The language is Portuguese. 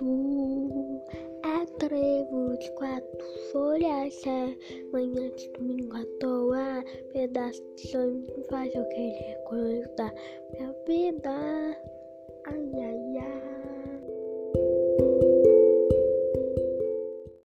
do a de quatro folhas, é manhã de domingo à toa, pedaço de sonho faz o que ele conta minha vida. Ai, ai, ai.